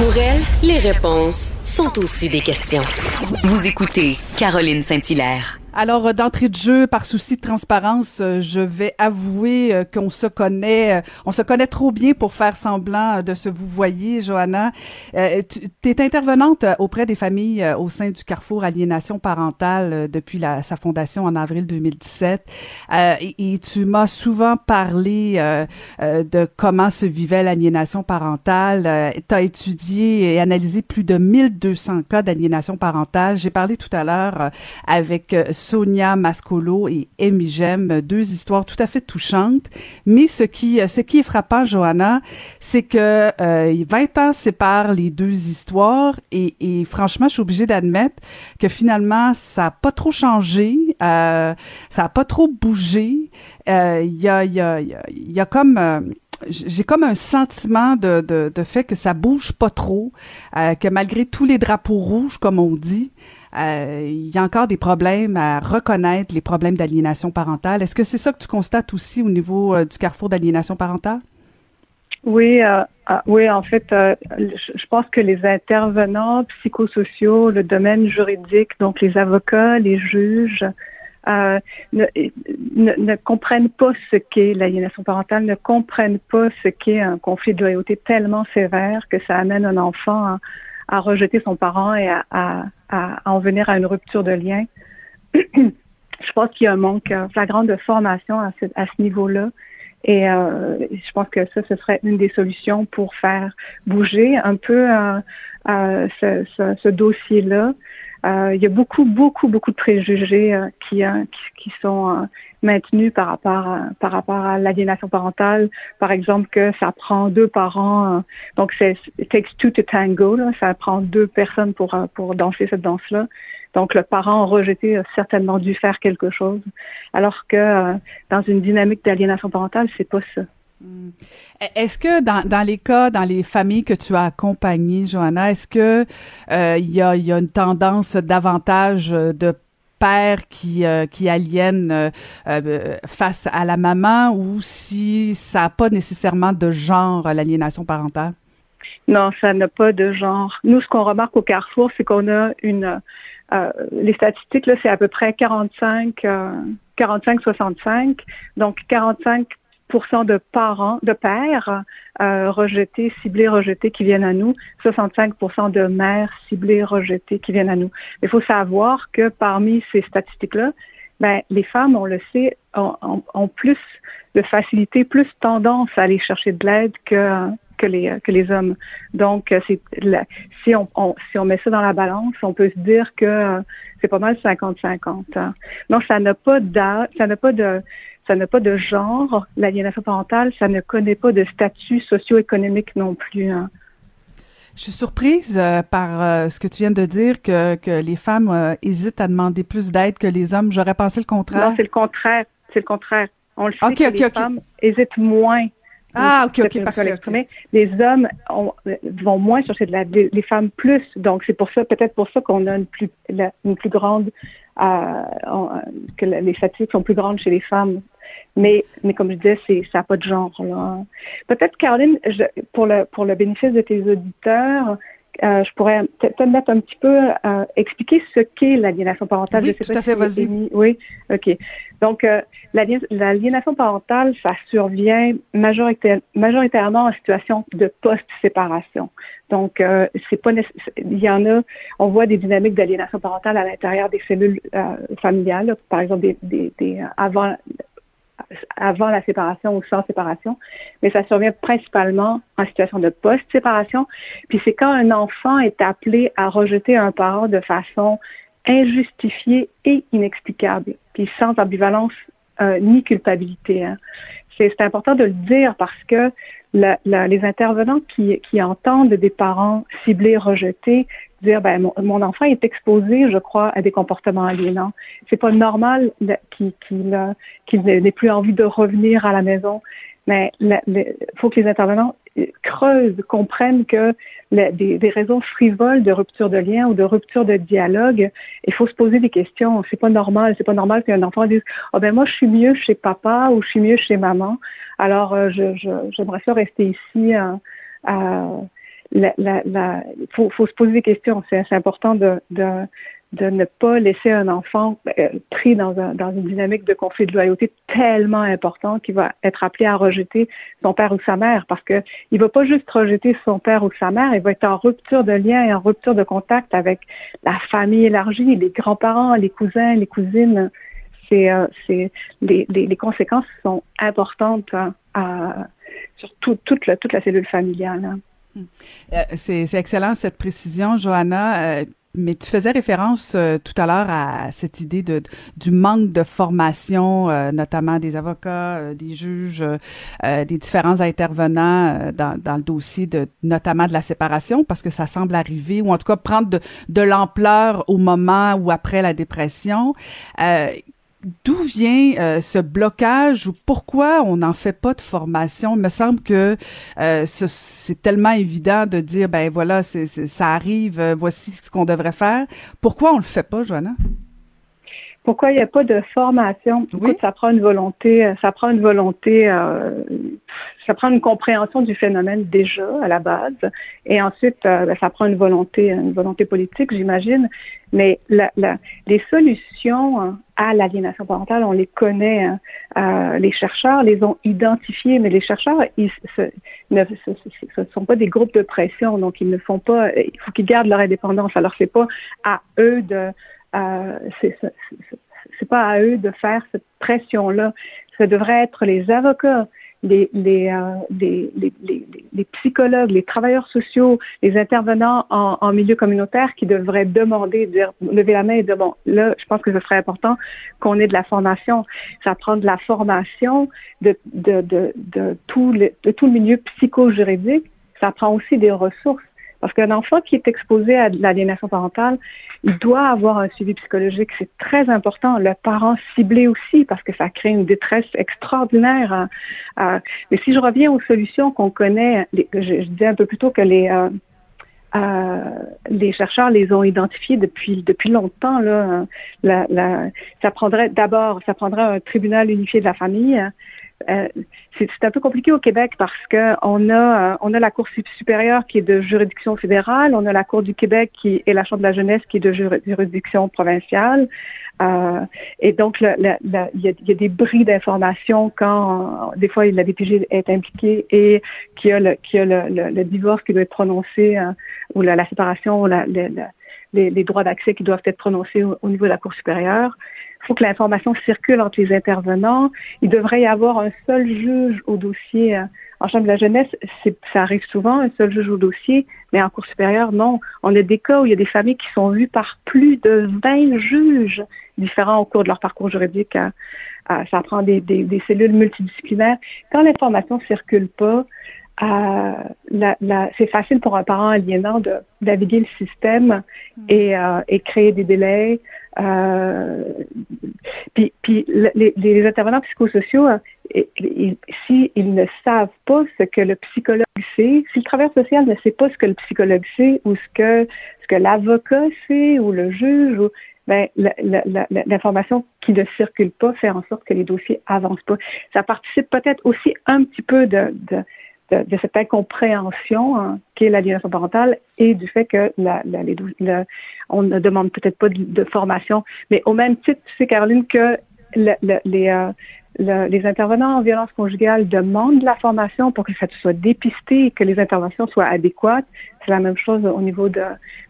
Pour elle, les réponses sont aussi des questions. Vous écoutez Caroline Saint-Hilaire. Alors, euh, d'entrée de jeu, par souci de transparence, euh, je vais avouer euh, qu'on se connaît, on se connaît trop bien pour faire semblant de se vous voyez, Johanna. tu es intervenante auprès des familles au sein du Carrefour Aliénation parentale depuis sa fondation en avril 2017. Et, et, tu m'as souvent parlé de comment se vivait l'aliénation parentale. tu as étudié et analysé plus de 1200 cas d'aliénation parentale. J'ai parlé tout à l'heure avec Sonia Mascolo et Amy Gem, deux histoires tout à fait touchantes. Mais ce qui, ce qui est frappant, Johanna, c'est que euh, 20 ans séparent les deux histoires et, et franchement, je suis obligée d'admettre que finalement, ça a pas trop changé, euh, ça a pas trop bougé. Euh, il y, a, y, a, y a comme euh, j'ai comme un sentiment de, de, de, fait que ça bouge pas trop, euh, que malgré tous les drapeaux rouges, comme on dit, euh, il y a encore des problèmes à reconnaître les problèmes d'aliénation parentale. Est-ce que c'est ça que tu constates aussi au niveau euh, du carrefour d'aliénation parentale? Oui, oui, en fait, je pense que les intervenants psychosociaux, le domaine juridique, donc les avocats, les juges, euh, ne, ne, ne, comprennent pas ce qu'est l'aliénation parentale, ne comprennent pas ce qu'est un conflit de loyauté tellement sévère que ça amène un enfant à, à rejeter son parent et à, à, à, en venir à une rupture de lien. je pense qu'il y a un manque flagrant de formation à ce, ce niveau-là. Et euh, je pense que ça, ce serait une des solutions pour faire bouger un peu euh, euh, ce, ce, ce dossier-là. Euh, il y a beaucoup, beaucoup, beaucoup de préjugés euh, qui, euh, qui, qui, sont maintenus par rapport à, par rapport à l'aliénation parentale. Par exemple, que ça prend deux parents, donc c'est takes two to tango, là, ça prend deux personnes pour, pour danser cette danse-là. Donc, le parent rejeté a certainement dû faire quelque chose, alors que dans une dynamique d'aliénation parentale, c'est pas ça. Hmm. Est-ce que dans, les cas, dans les familles que tu as accompagnées, Johanna, est-ce que euh, il y, a, une tendance davantage de pères qui, euh, aliènent euh, face à la maman ou si ça n'a pas nécessairement de genre, l'aliénation parentale? Non, ça n'a pas de genre. Nous, ce qu'on remarque au Carrefour, c'est qu'on a une... les statistiques, là, c'est à peu près 45... 45-65. Donc, 45 de parents, de pères euh, rejetés, ciblés, rejetés qui viennent à nous, 65% de mères ciblées, rejetées qui viennent à nous. Il faut savoir que parmi ces statistiques-là, ben, les femmes, on le sait, ont, ont, ont, plus de facilité, plus tendance à aller chercher de l'aide que que les que les hommes. Donc, si on, si on met ça dans la balance, on peut se dire que c'est pas mal 50-50. Hein. Non, ça n'a pas ça n'a pas de ça n'a pas de genre. L'aliénation parentale, ça ne connaît pas de statut socio-économique non plus. Hein. Je suis surprise euh, par euh, ce que tu viens de dire, que, que les femmes euh, hésitent à demander plus d'aide que les hommes. J'aurais pensé le contraire. Non, c'est le contraire. C'est le contraire. On le sait que les femmes hésitent moins. Ah, ok, ok, parfait. Les hommes vont moins chercher de l'aide, les, femmes plus. Donc, c'est pour ça, peut-être pour ça qu'on a une plus, la, une plus grande, que les statistiques sont plus grandes chez les femmes mais, mais comme je disais, c'est, ça n'a pas de genre. Là. Peut-être, Caroline, je, pour, le, pour le bénéfice de tes auditeurs, euh, je pourrais peut-être mettre un petit peu euh, expliquer ce qu'est l'aliénation parentale. Oui, tout à fait, vas-y. Oui, OK. Donc, euh, l'aliénation parentale, ça survient majoritairement en situation de post-séparation. Donc, euh, c'est pas il y en a, on voit des dynamiques d'aliénation parentale à l'intérieur des cellules familiales, par exemple des, des, des avant avant la séparation ou sans séparation, mais ça survient principalement en situation de post-séparation. Puis c'est quand un enfant est appelé à rejeter un parent de façon injustifiée et inexplicable, puis sans ambivalence euh, ni culpabilité. Hein. C'est important de le dire parce que les intervenants qui, qui entendent des parents ciblés, rejetés, dire ben mon, enfant est exposé, je crois, à des comportements aliénants. C'est pas normal qu'il qu'il n'ait plus envie de revenir à la maison. Mais il faut que les intervenants creusent, comprennent que des, des, raisons frivoles de rupture de lien ou de rupture de dialogue, il faut se poser des questions. C'est pas normal. C'est pas normal qu'un enfant dise oh ben moi je suis mieux chez papa ou je suis mieux chez maman. Alors euh, je j'aimerais ça rester ici. Euh, la, la, faut, faut se poser des questions. C'est important de, de, de ne pas laisser un enfant euh, pris dans, un, dans une dynamique de conflit de loyauté tellement important qu'il va être appelé à rejeter son père ou sa mère parce que il va pas juste rejeter son père ou sa mère, il va être en rupture de lien et en rupture de contact avec la famille élargie, les grands-parents, les cousins, les cousines. C'est, euh, c'est les, les, les, conséquences sont importantes hein, sur toute, la, toute la cellule familiale. Hein. Euh, c'est excellent cette précision, Johanna. Euh, mais tu faisais référence euh, tout à l'heure à cette idée de du manque de formation, notamment des avocats, des juges, des différents intervenants dans, dans le dossier de notamment de la séparation, parce que ça semble arriver ou en tout cas prendre de, de l'ampleur au moment ou après la dépression d'où vient euh, ce blocage ou pourquoi on n'en fait pas de formation? Il me semble que euh, c'est tellement évident de dire, ben voilà, ça arrive, euh, voici ce qu'on devrait faire. Pourquoi on le fait pas, Joanna? Pourquoi il n'y a pas de formation? Oui. ça prend une volonté, ça prend une volonté, ça prend une compréhension du phénomène déjà à la base, et ensuite ben, ça prend une volonté, une volonté politique, j'imagine. Mais la, les solutions hein, à l'aliénation parentale, on les connaît. Hein. Euh, les chercheurs les ont identifiés, mais les chercheurs, ils, ce, ne ce, sont pas des groupes de pression, donc ils ne font pas. Il faut qu'ils gardent leur indépendance. Alors c'est pas à eux de. Euh, c'est pas à eux de faire cette pression-là. Ce devrait être les avocats les, les, les, les, psychologues, les travailleurs sociaux, les intervenants en, en, milieu communautaire qui devraient demander, dire, lever la main et dire, bon, là, je pense que ce serait important qu'on ait de la formation. Ça prend de la formation de, de, de, de, tout, le, de tout le milieu psycho-juridique. Ça prend aussi des ressources parce qu'un enfant qui est exposé à l'aliénation parentale, il doit avoir un suivi psychologique. C'est très important. Le parent ciblé aussi, parce que ça crée une détresse extraordinaire. Hein. Euh, mais si je reviens aux solutions qu'on connaît, je, disais un peu plus tôt que les, euh, euh, les chercheurs les ont identifiées depuis depuis longtemps. Là, ça prendrait d'abord, ça prendrait un tribunal unifié de la famille. Euh, c'est un peu compliqué au Québec parce que on a euh, on a la Cour supérieure qui est de juridiction fédérale, on a la Cour du Québec qui est la Chambre de la jeunesse qui est de juridiction provinciale, euh, et donc il y, a, des bris d'informations quand des fois la DPG est impliquée et qu'il y a le qui a le, divorce qui doit être prononcé ou la, séparation la, les, droits d'accès qui doivent être prononcés au niveau de la Cour supérieure. Il faut que l'information circule entre les intervenants. Il devrait y avoir un seul juge au dossier. Euh, en chambre de la jeunesse, ça arrive souvent, un seul juge au dossier, mais en cours supérieur, non. On a des cas où il y a des familles qui sont vues par plus de 20 juges différents au cours de leur parcours juridique. ça prend des, des, cellules multidisciplinaires. Quand l'information circule pas, euh, la, la, c'est facile pour un parent aliénant de naviguer le système mm. et, euh, et créer des délais. Euh, puis, puis les, les, intervenants psychosociaux, euh, s'ils ils ne savent pas ce que le psychologue sait, si le travailleur social ne sait pas ce que le psychologue sait ou ce que ce que l'avocat sait ou le juge, ou, ben, l'information qui ne circule pas fait en sorte que les dossiers avancent pas. Ça participe peut-être aussi un petit peu de, de de, cette incompréhension hein, qu'est l'aliénation parentale et du fait que la, la, on ne demande peut-être pas de, formation, mais au même titre, tu sais, Caroline, que les, euh, les intervenants en violence conjugale demandent de la formation pour que ça soit dépisté et que les interventions soient adéquates. C'est la même chose au niveau de,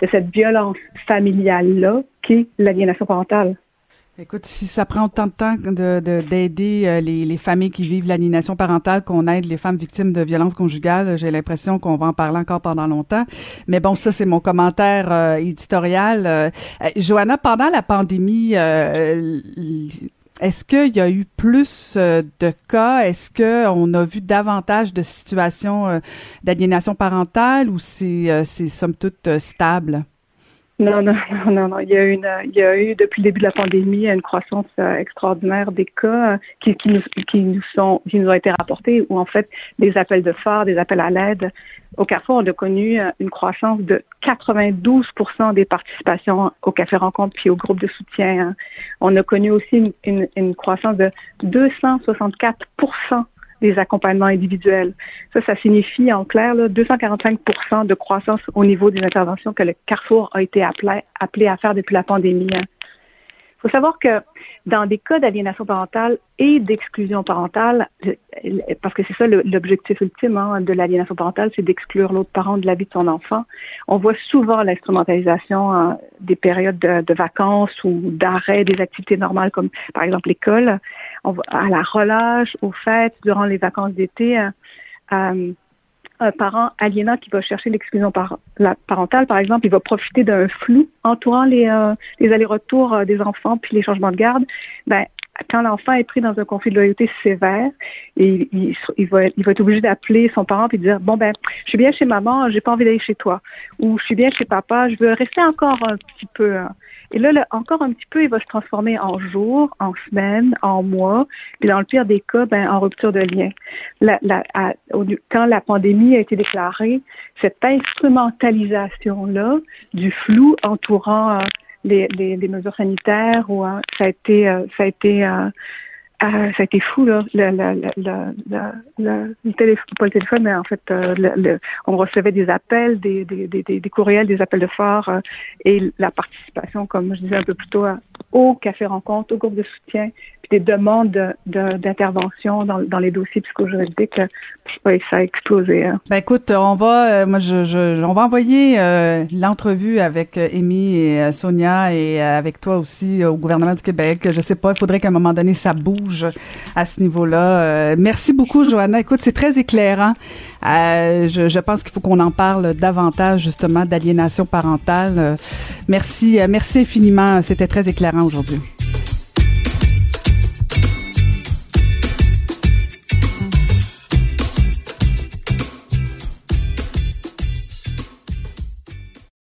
de cette violence familiale-là qu'est l'aliénation parentale. Écoute, si ça prend autant de temps d'aider euh, les, les, familles qui vivent l'aliénation parentale qu'on aide les femmes victimes de violences conjugales, j'ai l'impression qu'on va en parler encore pendant longtemps. Mais bon, ça, c'est mon commentaire euh, éditorial. Euh, Johanna, pendant la pandémie, est-ce qu'il y a eu plus de cas? Est-ce qu'on a vu davantage de situations d'aliénation parentale ou c'est, c'est somme toute stable? Non, non, non, non, non. Il y a eu, une, il y a eu depuis le début de la pandémie une croissance euh, extraordinaire des cas euh, qui, qui, nous, qui nous sont, qui nous ont été rapportés où en fait des appels de phare, des appels à l'aide. Au Carrefour, on a connu euh, une croissance de 92 des participations au café rencontre puis au groupe de soutien. Hein. On a connu aussi une, une croissance de 264 des accompagnements individuels. Ça, ça signifie en clair là, 245% de croissance au niveau des interventions que le Carrefour a été appelé, à faire depuis la pandémie. Hein. Il faut savoir que dans des cas d'aliénation parentale et d'exclusion parentale, parce que c'est ça l'objectif ultime hein, de l'aliénation parentale, c'est d'exclure l'autre parent de la vie de son enfant, on voit souvent l'instrumentalisation hein, des périodes de, vacances ou d'arrêt des activités normales comme par exemple l'école, à la relâche, aux fêtes, durant les vacances d'été. Hein, euh, un parent aliénant qui va chercher l'exclusion par, la parentale, par exemple, il va profiter d'un flou entourant les, euh, les allers-retours euh, des enfants puis les changements de garde. Ben, quand l'enfant est pris dans un conflit de loyauté sévère, il, va, être obligé d'appeler son parent et dire bon ben, je suis bien chez maman, j'ai pas envie d'aller chez toi, ou je suis bien chez papa, je veux rester encore un petit peu. Hein. Et là, encore un petit peu, il va se transformer en jours, en semaines, en mois, et dans le pire des cas, ben, en rupture de lien. Quand la pandémie a été déclarée, cette instrumentalisation-là du flou entourant euh, les, mesures sanitaires, ou, euh, ça a été, euh, ça a été ah, ça a été fou, là. Le, téléphone, pas le téléphone, mais en fait, euh, on recevait des appels, des, des, des, des, courriels, des appels de phare euh, et la participation, comme je disais un peu plus tôt, au café rencontre, au groupe de soutien, puis des demandes d'intervention dans, dans, les dossiers psychojuridiques. Oui, ça a explosé. Hein. Ben écoute, on va, euh, moi, je, je, on va envoyer l'entrevue avec Amy et Sonia et avec toi aussi au gouvernement du Québec. Je sais pas, il faudrait qu'à un moment donné, ça bouge à ce niveau-là. Euh, merci beaucoup, Johanna. Écoute, c'est très éclairant. Euh, je, pense qu'il faut qu'on en parle davantage, justement, d'aliénation parentale. Euh, merci, merci infiniment. C'était très éclairant aujourd'hui.